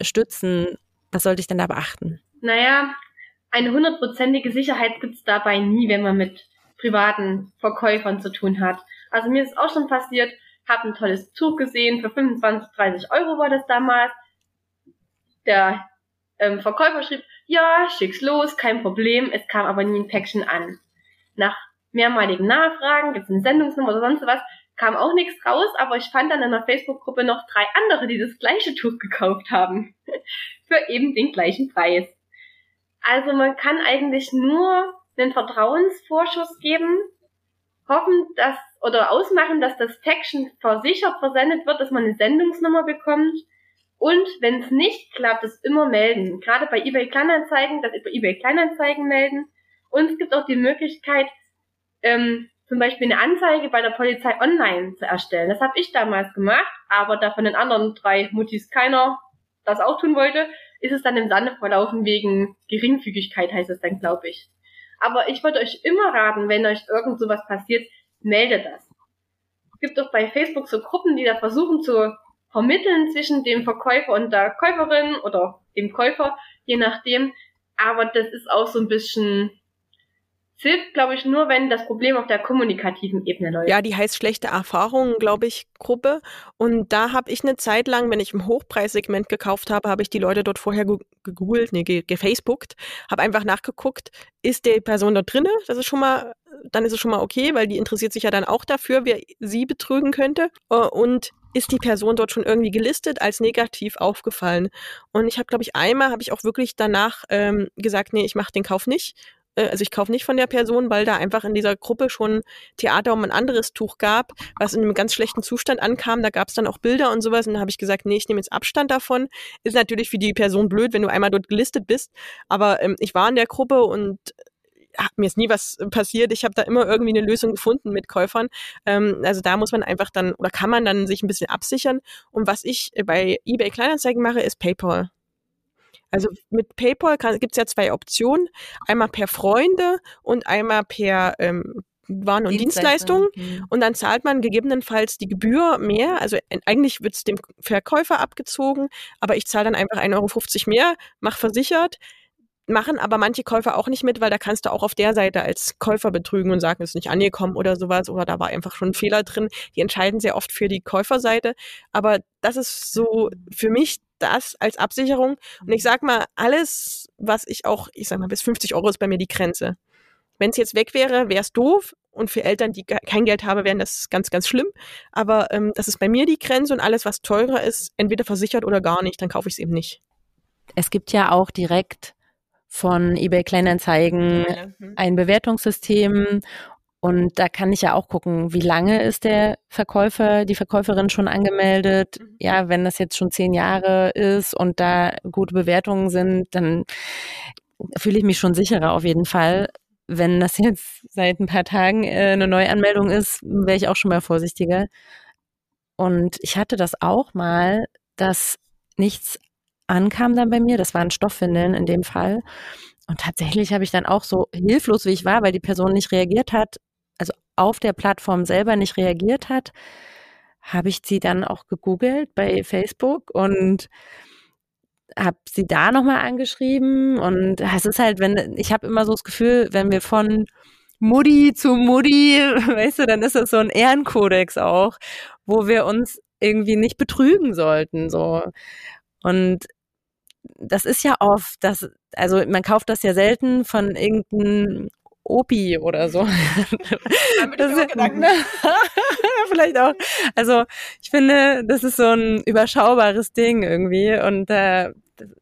B: stützen? Was sollte ich denn da beachten?
A: Naja, eine hundertprozentige Sicherheit gibt es dabei nie, wenn man mit privaten Verkäufern zu tun hat. Also mir ist auch schon passiert, habe ein tolles Tuch gesehen, für 25, 30 Euro war das damals. Der ähm, Verkäufer schrieb, ja, schick's los, kein Problem, es kam aber nie ein Päckchen an. Nach mehrmaligen Nachfragen, gibt's eine Sendungsnummer oder sonst was, kam auch nichts raus, aber ich fand dann in der Facebook-Gruppe noch drei andere, die das gleiche Tuch gekauft haben. Für eben den gleichen Preis. Also man kann eigentlich nur einen Vertrauensvorschuss geben, hoffen, dass oder ausmachen, dass das Päckchen versichert versendet wird, dass man eine Sendungsnummer bekommt und wenn es nicht klappt, es immer melden. Gerade bei eBay Kleinanzeigen, das über eBay Kleinanzeigen melden. Und es gibt auch die Möglichkeit, ähm, zum Beispiel eine Anzeige bei der Polizei online zu erstellen. Das habe ich damals gemacht, aber da von den anderen drei Mutis keiner das auch tun wollte, ist es dann im Sande verlaufen wegen Geringfügigkeit, heißt es dann, glaube ich. Aber ich würde euch immer raten, wenn euch irgend sowas passiert, meldet das. Es gibt auch bei Facebook so Gruppen, die da versuchen zu vermitteln zwischen dem Verkäufer und der Käuferin oder dem Käufer, je nachdem. Aber das ist auch so ein bisschen hilft, glaube ich, nur, wenn das Problem auf der kommunikativen Ebene läuft.
C: Ja, die heißt schlechte Erfahrungen, glaube ich, Gruppe. Und da habe ich eine Zeit lang, wenn ich im Hochpreissegment gekauft habe, habe ich die Leute dort vorher gegoogelt, nee, gefacebookt, habe einfach nachgeguckt, ist die Person dort drinne? Das ist schon mal, dann ist es schon mal okay, weil die interessiert sich ja dann auch dafür, wer sie betrügen könnte. Äh, und ist die Person dort schon irgendwie gelistet als negativ aufgefallen. Und ich habe, glaube ich, einmal habe ich auch wirklich danach ähm, gesagt, nee, ich mache den Kauf nicht also ich kaufe nicht von der Person, weil da einfach in dieser Gruppe schon Theater um ein anderes Tuch gab, was in einem ganz schlechten Zustand ankam. Da gab es dann auch Bilder und sowas. Und dann habe ich gesagt, nee, ich nehme jetzt Abstand davon. Ist natürlich für die Person blöd, wenn du einmal dort gelistet bist. Aber ähm, ich war in der Gruppe und ja, mir ist nie was passiert. Ich habe da immer irgendwie eine Lösung gefunden mit Käufern. Ähm, also da muss man einfach dann oder kann man dann sich ein bisschen absichern. Und was ich bei eBay Kleinanzeigen mache, ist PayPal. Also mit PayPal gibt es ja zwei Optionen. Einmal per Freunde und einmal per ähm, Waren- und Dienstleistungen. Mhm. Und dann zahlt man gegebenenfalls die Gebühr mehr. Also eigentlich wird es dem Verkäufer abgezogen, aber ich zahle dann einfach 1,50 Euro mehr, mach versichert. Machen aber manche Käufer auch nicht mit, weil da kannst du auch auf der Seite als Käufer betrügen und sagen, es ist nicht angekommen oder sowas oder da war einfach schon ein Fehler drin. Die entscheiden sehr oft für die Käuferseite. Aber das ist so für mich das als Absicherung. Und ich sag mal, alles, was ich auch, ich sag mal, bis 50 Euro ist bei mir die Grenze. Wenn es jetzt weg wäre, wäre es doof. Und für Eltern, die kein Geld haben, wäre das ganz, ganz schlimm. Aber ähm, das ist bei mir die Grenze und alles, was teurer ist, entweder versichert oder gar nicht, dann kaufe ich es eben nicht.
B: Es gibt ja auch direkt von eBay Kleinanzeigen hm. ein Bewertungssystem und da kann ich ja auch gucken, wie lange ist der Verkäufer, die Verkäuferin schon angemeldet. Mhm. Ja, wenn das jetzt schon zehn Jahre ist und da gute Bewertungen sind, dann fühle ich mich schon sicherer auf jeden Fall. Wenn das jetzt seit ein paar Tagen äh, eine Neuanmeldung ist, wäre ich auch schon mal vorsichtiger. Und ich hatte das auch mal, dass nichts ankam dann bei mir. Das waren Stoffwindeln in dem Fall. Und tatsächlich habe ich dann auch so hilflos, wie ich war, weil die Person nicht reagiert hat, auf der Plattform selber nicht reagiert hat, habe ich sie dann auch gegoogelt bei Facebook und habe sie da nochmal angeschrieben und es ist halt, wenn, ich habe immer so das Gefühl, wenn wir von Mutti zu Mutti, weißt du, dann ist das so ein Ehrenkodex auch, wo wir uns irgendwie nicht betrügen sollten, so. Und das ist ja oft, das, also man kauft das ja selten von irgendeinem Opi oder so. das ist Gedanken, ne? Vielleicht auch. Also ich finde, das ist so ein überschaubares Ding irgendwie und äh,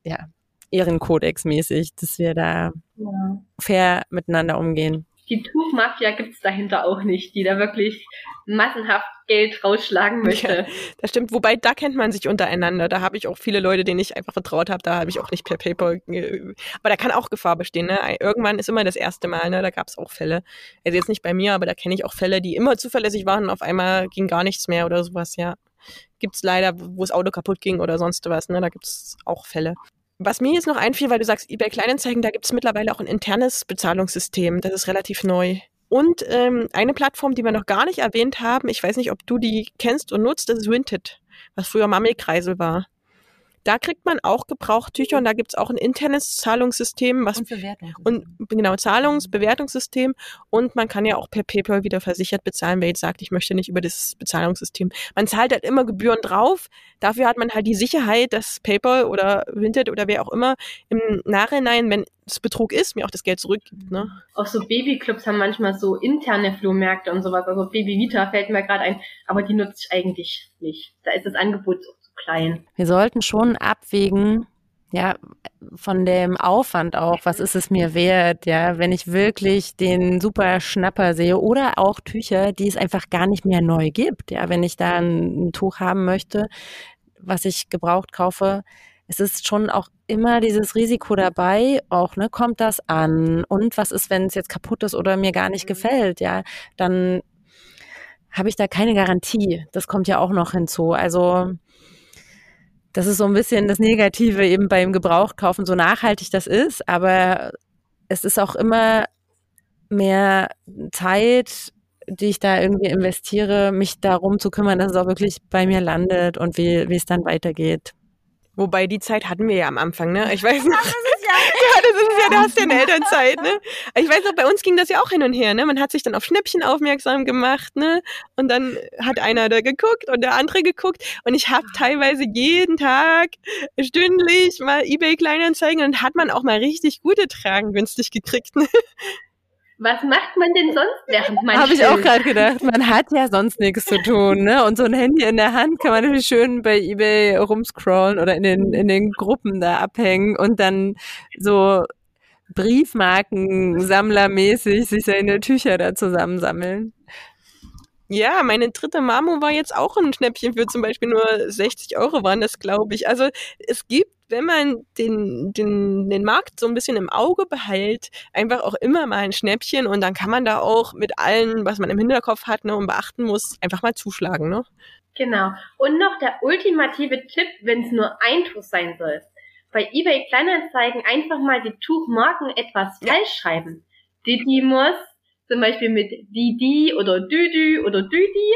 B: ja, Ehrenkodex mäßig, dass wir da ja. fair miteinander umgehen
A: die Tuchmafia gibt es dahinter auch nicht, die da wirklich massenhaft Geld rausschlagen möchte. Ja,
C: das stimmt, wobei da kennt man sich untereinander. Da habe ich auch viele Leute, denen ich einfach vertraut habe, da habe ich auch nicht per PayPal. Aber da kann auch Gefahr bestehen. Ne? Irgendwann ist immer das erste Mal, ne? da gab es auch Fälle. Also jetzt nicht bei mir, aber da kenne ich auch Fälle, die immer zuverlässig waren und auf einmal ging gar nichts mehr oder sowas, ja. Gibt es leider, wo das Auto kaputt ging oder sonst was, ne? Da gibt es auch Fälle. Was mir jetzt noch einfiel, weil du sagst, eBay Kleinanzeigen, da gibt es mittlerweile auch ein internes Bezahlungssystem. Das ist relativ neu. Und ähm, eine Plattform, die wir noch gar nicht erwähnt haben, ich weiß nicht, ob du die kennst und nutzt, das ist Vinted, was früher Mami-Kreisel war. Da kriegt man auch Gebrauchtücher und da gibt's auch ein internes Zahlungssystem, was
B: und Bewertung.
C: und genau Zahlungsbewertungssystem und man kann ja auch per PayPal wieder versichert bezahlen, wer jetzt sagt, ich möchte nicht über das Bezahlungssystem. Man zahlt halt immer Gebühren drauf. Dafür hat man halt die Sicherheit, dass PayPal oder Vinted oder wer auch immer im Nachhinein, wenn es Betrug ist, mir auch das Geld zurückgibt. Ne?
A: Auch so Babyclubs haben manchmal so interne Flohmärkte und sowas. Also Baby Vita fällt mir gerade ein, aber die nutze ich eigentlich nicht. Da ist das Angebot so klein.
B: Wir sollten schon abwägen, ja, von dem Aufwand auch, was ist es mir wert, ja, wenn ich wirklich den super Schnapper sehe oder auch Tücher, die es einfach gar nicht mehr neu gibt, ja, wenn ich da ein, ein Tuch haben möchte, was ich gebraucht kaufe, es ist schon auch immer dieses Risiko dabei, auch, ne, kommt das an? Und was ist, wenn es jetzt kaputt ist oder mir gar nicht mhm. gefällt, ja, dann habe ich da keine Garantie. Das kommt ja auch noch hinzu. Also, das ist so ein bisschen das Negative eben beim Gebrauchtkaufen, so nachhaltig das ist, aber es ist auch immer mehr Zeit, die ich da irgendwie investiere, mich darum zu kümmern, dass es auch wirklich bei mir landet und wie, wie es dann weitergeht.
C: Wobei die Zeit hatten wir ja am Anfang, ne? Ich weiß nicht. ja, das ist ja, du hast ja eine Elternzeit, ne? Ich weiß noch, bei uns ging das ja auch hin und her, ne? Man hat sich dann auf Schnäppchen aufmerksam gemacht, ne? Und dann hat einer da geguckt und der andere geguckt. Und ich habe teilweise jeden Tag stündlich mal eBay Kleinanzeigen und hat man auch mal richtig gute Tragen günstig gekriegt, ne?
A: Was macht man denn sonst während man
B: Habe ich auch gerade gedacht. Man hat ja sonst nichts zu tun, ne? Und so ein Handy in der Hand kann man natürlich schön bei eBay rumscrollen oder in den in den Gruppen da abhängen und dann so Briefmarkensammlermäßig sich seine Tücher da zusammensammeln.
C: Ja, meine dritte Mamo war jetzt auch ein Schnäppchen für zum Beispiel nur 60 Euro waren das, glaube ich. Also es gibt, wenn man den, den, den Markt so ein bisschen im Auge behält, einfach auch immer mal ein Schnäppchen und dann kann man da auch mit allen, was man im Hinterkopf hat ne, und beachten muss, einfach mal zuschlagen. Ne?
A: Genau. Und noch der ultimative Tipp, wenn es nur ein Tuch sein soll. Bei eBay Kleinanzeigen einfach mal die Tuchmarken etwas ja. falsch schreiben. Didymos zum Beispiel mit Didi oder Düdü oder Düdi.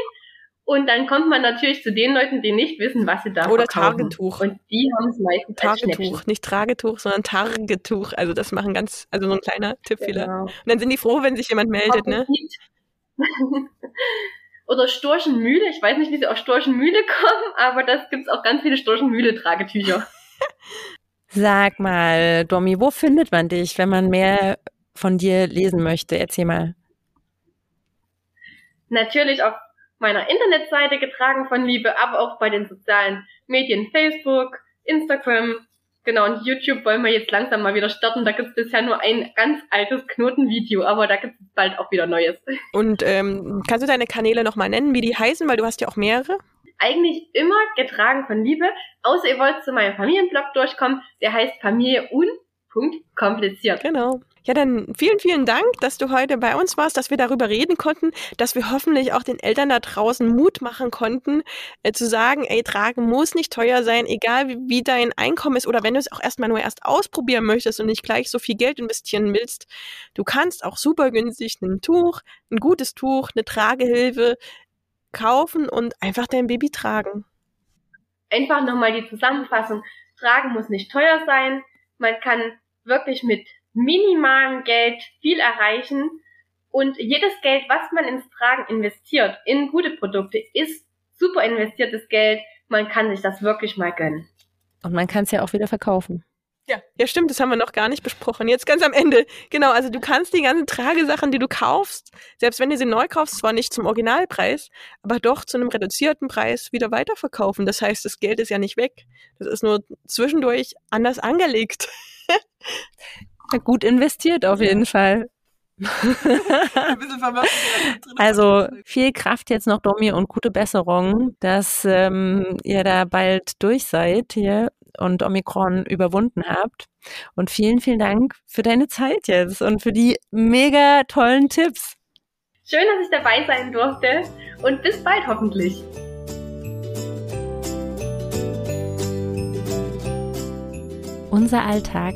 A: Und dann kommt man natürlich zu den Leuten, die nicht wissen, was sie da
C: Oder verkaufen. Tagetuch.
A: Und die haben es meistens
C: Tagetuch, nicht Tragetuch, sondern Tagetuch. Also das machen ganz, also so ein kleiner Tippfehler. Genau. Und dann sind die froh, wenn sich jemand meldet, ne?
A: Oder Storchenmühle. Ich weiß nicht, wie sie auf Storchenmühle kommen, aber das gibt's auch ganz viele Storchenmühle-Tragetücher.
B: Sag mal, Domi, wo findet man dich, wenn man mehr von dir lesen möchte? Erzähl mal
A: natürlich auf meiner Internetseite getragen von Liebe, aber auch bei den sozialen Medien Facebook, Instagram, genau, und YouTube wollen wir jetzt langsam mal wieder starten. Da gibt es bisher nur ein ganz altes Knotenvideo, aber da gibt es bald auch wieder Neues.
C: Und ähm, kannst du deine Kanäle nochmal nennen, wie die heißen, weil du hast ja auch mehrere?
A: Eigentlich immer getragen von Liebe, außer ihr wollt zu meinem Familienblog durchkommen, der heißt Familie un. kompliziert.
C: Genau. Ja, dann vielen, vielen Dank, dass du heute bei uns warst, dass wir darüber reden konnten, dass wir hoffentlich auch den Eltern da draußen Mut machen konnten, äh, zu sagen, ey, tragen muss nicht teuer sein, egal wie, wie dein Einkommen ist oder wenn du es auch erstmal nur erst ausprobieren möchtest und nicht gleich so viel Geld investieren willst. Du kannst auch super günstig ein Tuch, ein gutes Tuch, eine Tragehilfe kaufen und einfach dein Baby tragen.
A: Einfach nochmal die Zusammenfassung Tragen muss nicht teuer sein. Man kann wirklich mit minimalem Geld viel erreichen. Und jedes Geld, was man ins Tragen investiert, in gute Produkte, ist super investiertes Geld. Man kann sich das wirklich mal gönnen.
B: Und man kann es ja auch wieder verkaufen.
C: Ja, ja, stimmt, das haben wir noch gar nicht besprochen. Jetzt ganz am Ende. Genau, also du kannst die ganzen Tragesachen, die du kaufst, selbst wenn du sie neu kaufst, zwar nicht zum Originalpreis, aber doch zu einem reduzierten Preis wieder weiterverkaufen. Das heißt, das Geld ist ja nicht weg. Das ist nur zwischendurch anders angelegt.
B: ja, gut investiert auf jeden Fall. also viel Kraft jetzt noch, Domi, und gute Besserung, dass ähm, ihr da bald durch seid hier und Omikron überwunden habt. Und vielen, vielen Dank für deine Zeit jetzt und für die mega tollen Tipps.
A: Schön, dass ich dabei sein durfte und bis bald hoffentlich.
B: Unser Alltag